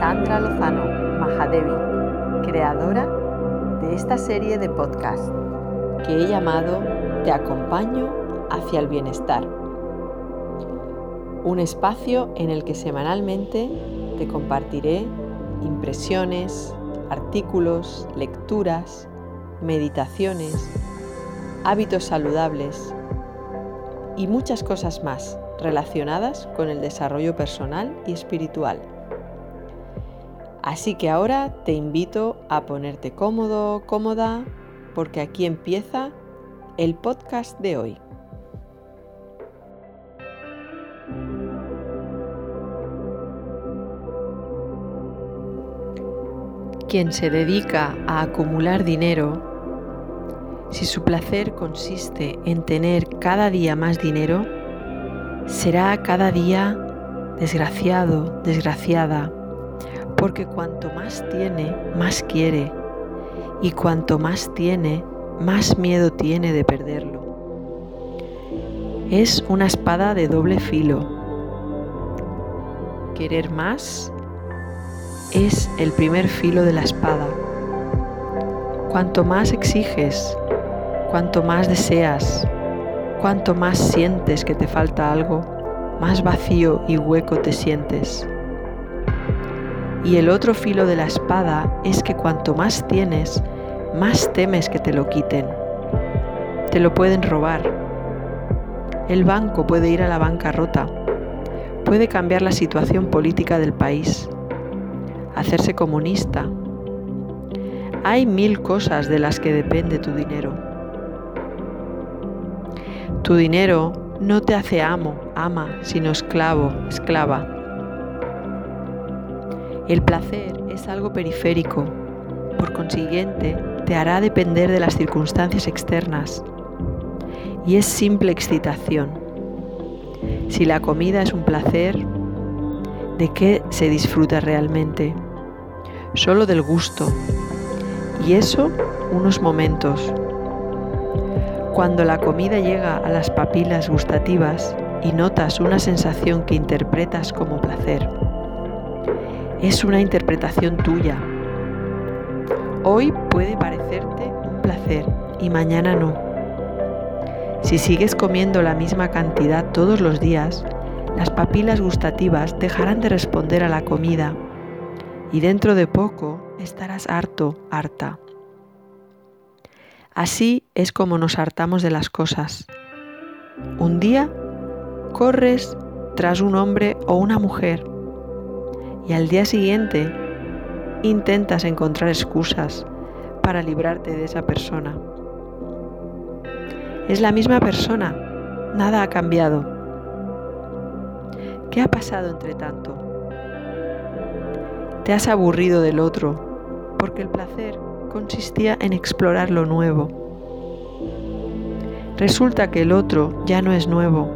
Sandra Lozano Mahadevi, creadora de esta serie de podcast que he llamado Te acompaño hacia el bienestar. Un espacio en el que semanalmente te compartiré impresiones, artículos, lecturas, meditaciones, hábitos saludables y muchas cosas más relacionadas con el desarrollo personal y espiritual. Así que ahora te invito a ponerte cómodo, cómoda, porque aquí empieza el podcast de hoy. Quien se dedica a acumular dinero, si su placer consiste en tener cada día más dinero, será cada día desgraciado, desgraciada, porque cuanto más tiene, más quiere, y cuanto más tiene, más miedo tiene de perderlo. Es una espada de doble filo. Querer más es el primer filo de la espada. Cuanto más exiges, cuanto más deseas, cuanto más sientes que te falta algo, más vacío y hueco te sientes. Y el otro filo de la espada es que cuanto más tienes, más temes que te lo quiten. Te lo pueden robar. El banco puede ir a la bancarrota. Puede cambiar la situación política del país. Hacerse comunista. Hay mil cosas de las que depende tu dinero. Tu dinero no te hace amo, ama, sino esclavo, esclava. El placer es algo periférico, por consiguiente, te hará depender de las circunstancias externas y es simple excitación. Si la comida es un placer, ¿de qué se disfruta realmente? Solo del gusto. Y eso unos momentos. Cuando la comida llega a las papilas gustativas y notas una sensación que interpretas como placer, es una interpretación tuya. Hoy puede parecerte un placer y mañana no. Si sigues comiendo la misma cantidad todos los días, las papilas gustativas dejarán de responder a la comida y dentro de poco estarás harto, harta. Así es como nos hartamos de las cosas. Un día corres tras un hombre o una mujer y al día siguiente intentas encontrar excusas para librarte de esa persona. Es la misma persona, nada ha cambiado. ¿Qué ha pasado entre tanto? Te has aburrido del otro porque el placer consistía en explorar lo nuevo. Resulta que el otro ya no es nuevo.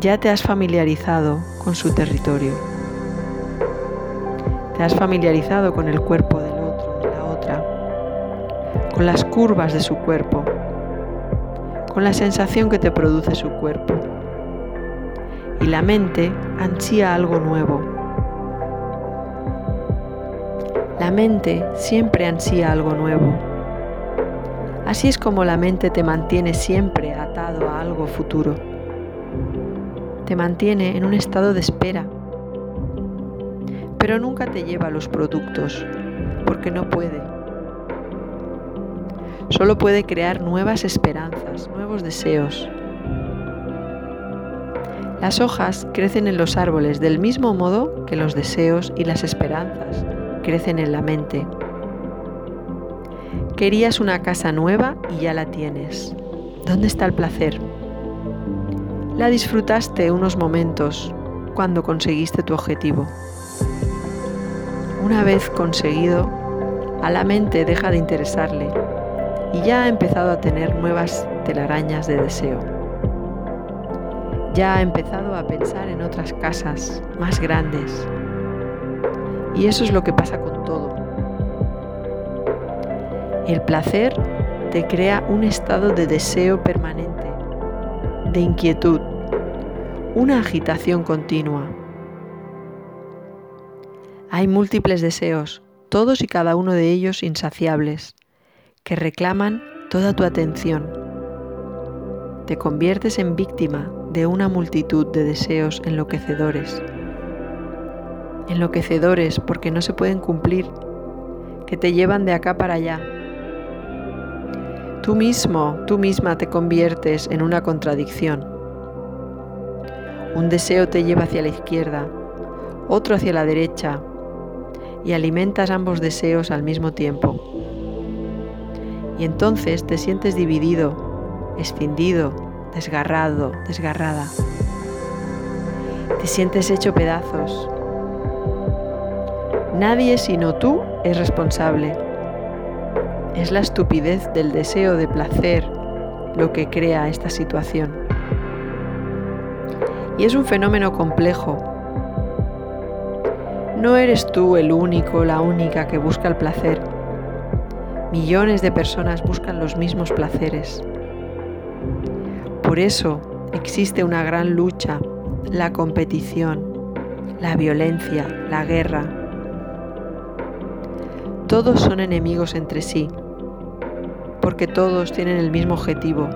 Ya te has familiarizado con su territorio. Te has familiarizado con el cuerpo del otro, de la otra, con las curvas de su cuerpo, con la sensación que te produce su cuerpo. Y la mente ansía algo nuevo. La mente siempre ansía algo nuevo. Así es como la mente te mantiene siempre atado a algo futuro. Te mantiene en un estado de espera pero nunca te lleva los productos, porque no puede. Solo puede crear nuevas esperanzas, nuevos deseos. Las hojas crecen en los árboles del mismo modo que los deseos y las esperanzas crecen en la mente. Querías una casa nueva y ya la tienes. ¿Dónde está el placer? La disfrutaste unos momentos cuando conseguiste tu objetivo. Una vez conseguido, a la mente deja de interesarle y ya ha empezado a tener nuevas telarañas de deseo. Ya ha empezado a pensar en otras casas más grandes. Y eso es lo que pasa con todo. El placer te crea un estado de deseo permanente, de inquietud, una agitación continua Hay múltiples deseos, todos y cada uno de ellos insaciables, que reclaman toda tu atención. Te conviertes en víctima de una multitud de deseos enloquecedores. Enloquecedores porque no se pueden cumplir, que te llevan de acá para allá. Tú mismo, tú misma te conviertes en una contradicción. Un deseo te lleva hacia la izquierda, otro hacia la derecha, y alimentas ambos deseos al mismo tiempo. Y entonces te sientes dividido, escindido, desgarrado, desgarrada. Te sientes hecho pedazos. Nadie sino tú es responsable. Es la estupidez del deseo de placer lo que crea esta situación. Y es un fenómeno complejo no eres tú el único, la única que busca el placer. Millones de personas buscan los mismos placeres. Por eso existe una gran lucha, la competición, la violencia, la guerra. Todos son enemigos entre sí, porque todos tienen el mismo objetivo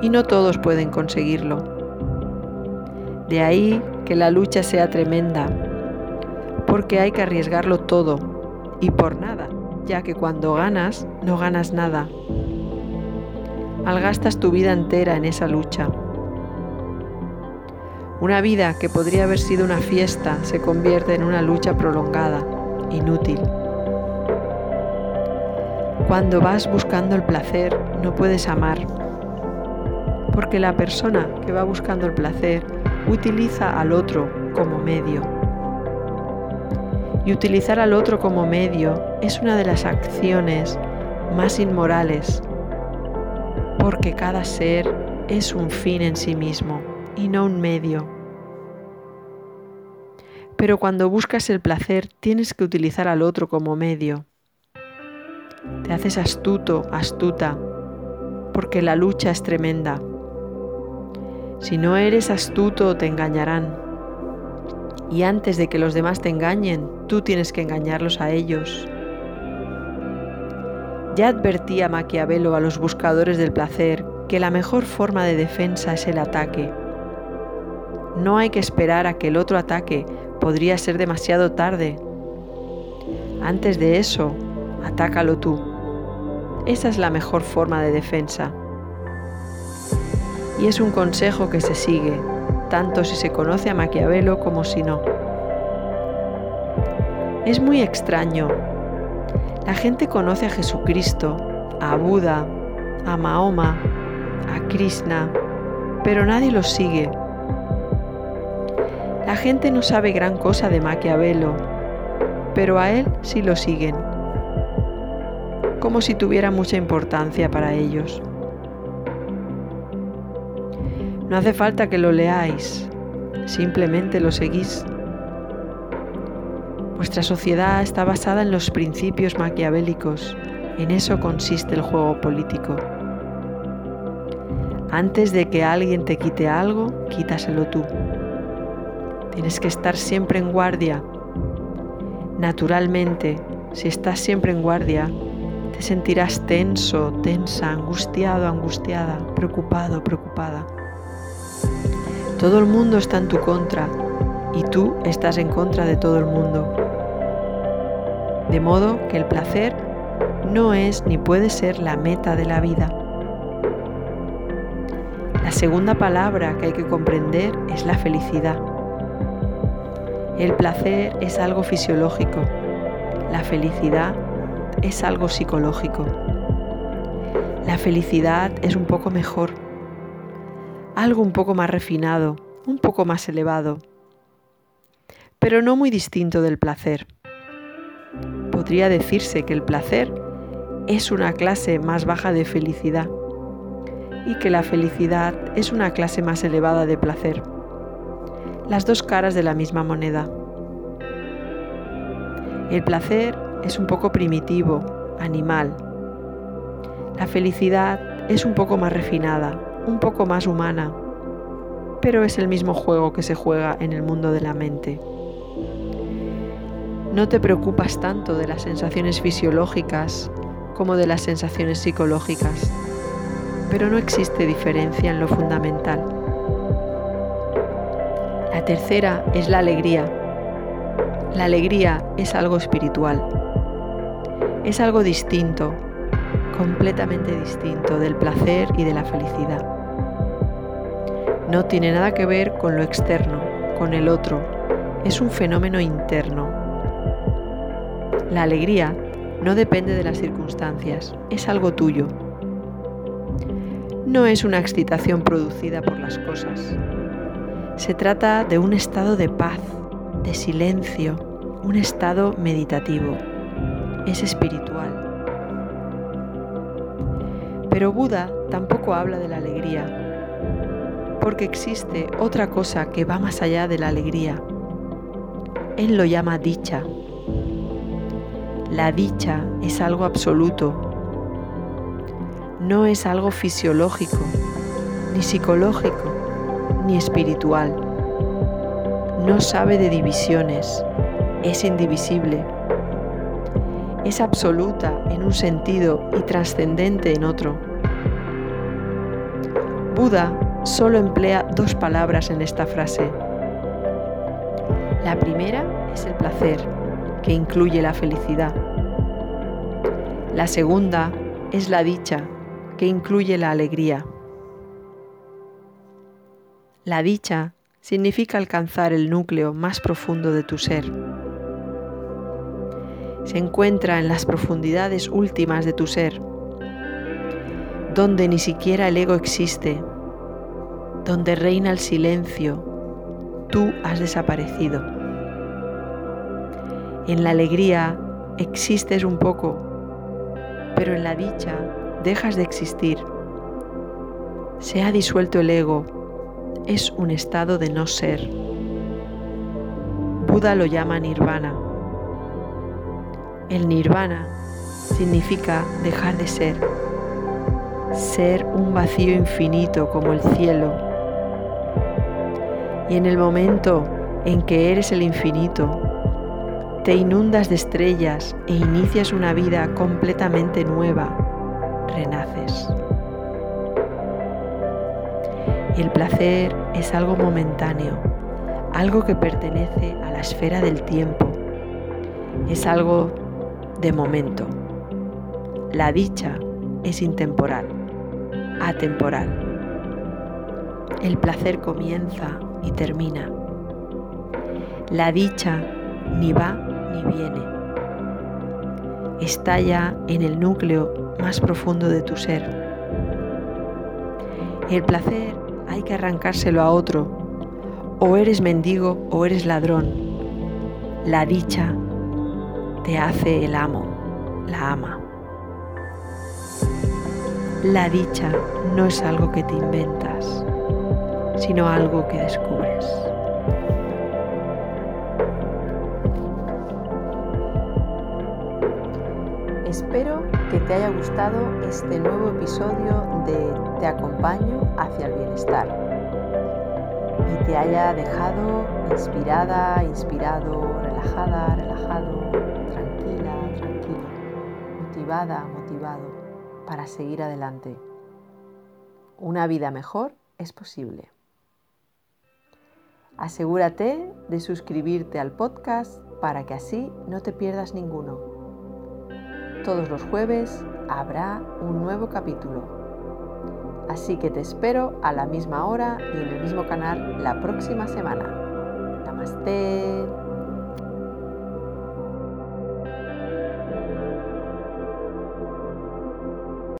y no todos pueden conseguirlo. De ahí que la lucha sea tremenda porque hay que arriesgarlo todo y por nada, ya que cuando ganas no ganas nada. Malgastas tu vida entera en esa lucha. Una vida que podría haber sido una fiesta se convierte en una lucha prolongada, inútil. Cuando vas buscando el placer no puedes amar, porque la persona que va buscando el placer utiliza al otro como medio y utilizar al otro como medio es una de las acciones más inmorales, porque cada ser es un fin en sí mismo y no un medio. Pero cuando buscas el placer tienes que utilizar al otro como medio. Te haces astuto, astuta, porque la lucha es tremenda. Si no eres astuto te engañarán y antes de que los demás te engañen, tú tienes que engañarlos a ellos. Ya advertía Maquiavelo a los buscadores del placer que la mejor forma de defensa es el ataque. No hay que esperar a que el otro ataque, podría ser demasiado tarde. Antes de eso, atácalo tú. Esa es la mejor forma de defensa. Y es un consejo que se sigue, tanto si se conoce a Maquiavelo como si no. Es muy extraño. La gente conoce a Jesucristo, a Buda, a Mahoma, a Krishna, pero nadie los sigue. La gente no sabe gran cosa de Maquiavelo, pero a él sí lo siguen, como si tuviera mucha importancia para ellos. No hace falta que lo leáis, simplemente lo seguís. Vuestra sociedad está basada en los principios maquiavélicos, en eso consiste el juego político. Antes de que alguien te quite algo, quítaselo tú. Tienes que estar siempre en guardia. Naturalmente, si estás siempre en guardia, te sentirás tenso, tensa, angustiado, angustiada, preocupado, preocupada. Todo el mundo está en tu contra y tú estás en contra de todo el mundo. De modo que el placer no es ni puede ser la meta de la vida. La segunda palabra que hay que comprender es la felicidad. El placer es algo fisiológico, la felicidad es algo psicológico. La felicidad es un poco mejor algo un poco más refinado, un poco más elevado, pero no muy distinto del placer. Podría decirse que el placer es una clase más baja de felicidad y que la felicidad es una clase más elevada de placer. Las dos caras de la misma moneda. El placer es un poco primitivo, animal. La felicidad es un poco más refinada, un poco más humana, pero es el mismo juego que se juega en el mundo de la mente. No te preocupas tanto de las sensaciones fisiológicas como de las sensaciones psicológicas, pero no existe diferencia en lo fundamental. La tercera es la alegría. La alegría es algo espiritual. Es algo distinto, completamente distinto del placer y de la felicidad. No tiene nada que ver con lo externo, con el otro. Es un fenómeno interno. La alegría no depende de las circunstancias, es algo tuyo. No es una excitación producida por las cosas. Se trata de un estado de paz, de silencio, un estado meditativo. Es espiritual. Pero Buda tampoco habla de la alegría, porque existe otra cosa que va más allá de la alegría. Él lo llama dicha. La dicha es algo absoluto, no es algo fisiológico, ni psicológico, ni espiritual. No sabe de divisiones, es indivisible. Es absoluta en un sentido y trascendente en otro. Buda solo emplea dos palabras en esta frase. La primera es el placer, que incluye la felicidad. La segunda es la dicha, que incluye la alegría. La dicha significa alcanzar el núcleo más profundo de tu ser. Se encuentra en las profundidades últimas de tu ser, donde ni siquiera el ego existe, donde reina el silencio, tú has desaparecido. En la alegría existes un poco, pero en la dicha dejas de existir. Se ha disuelto el ego es un estado de no ser. Buda lo llama nirvana. El nirvana significa dejar de ser, ser un vacío infinito como el cielo. Y en el momento en que eres el infinito, te inundas de estrellas e inicias una vida completamente nueva, renaces. El placer es algo momentáneo, algo que pertenece a la esfera del tiempo, es algo de momento. La dicha es intemporal, atemporal. El placer comienza termina. La dicha ni va ni viene. Estalla en el núcleo más profundo de tu ser. El placer hay que arrancárselo a otro. O eres mendigo o eres ladrón. La dicha te hace el amo, la ama. La dicha no es algo que te inventas, sino algo que descubres. Espero que te haya gustado este nuevo episodio de Te acompaño hacia el bienestar y te haya dejado inspirada, inspirado, relajada, relajado, tranquila, tranquilo, motivada, motivado para seguir adelante. Una vida mejor es posible. Asegúrate de suscribirte al podcast para que así no te pierdas ninguno. Todos los jueves habrá un nuevo capítulo. Así que te espero a la misma hora y en el mismo canal la próxima semana. Namaste.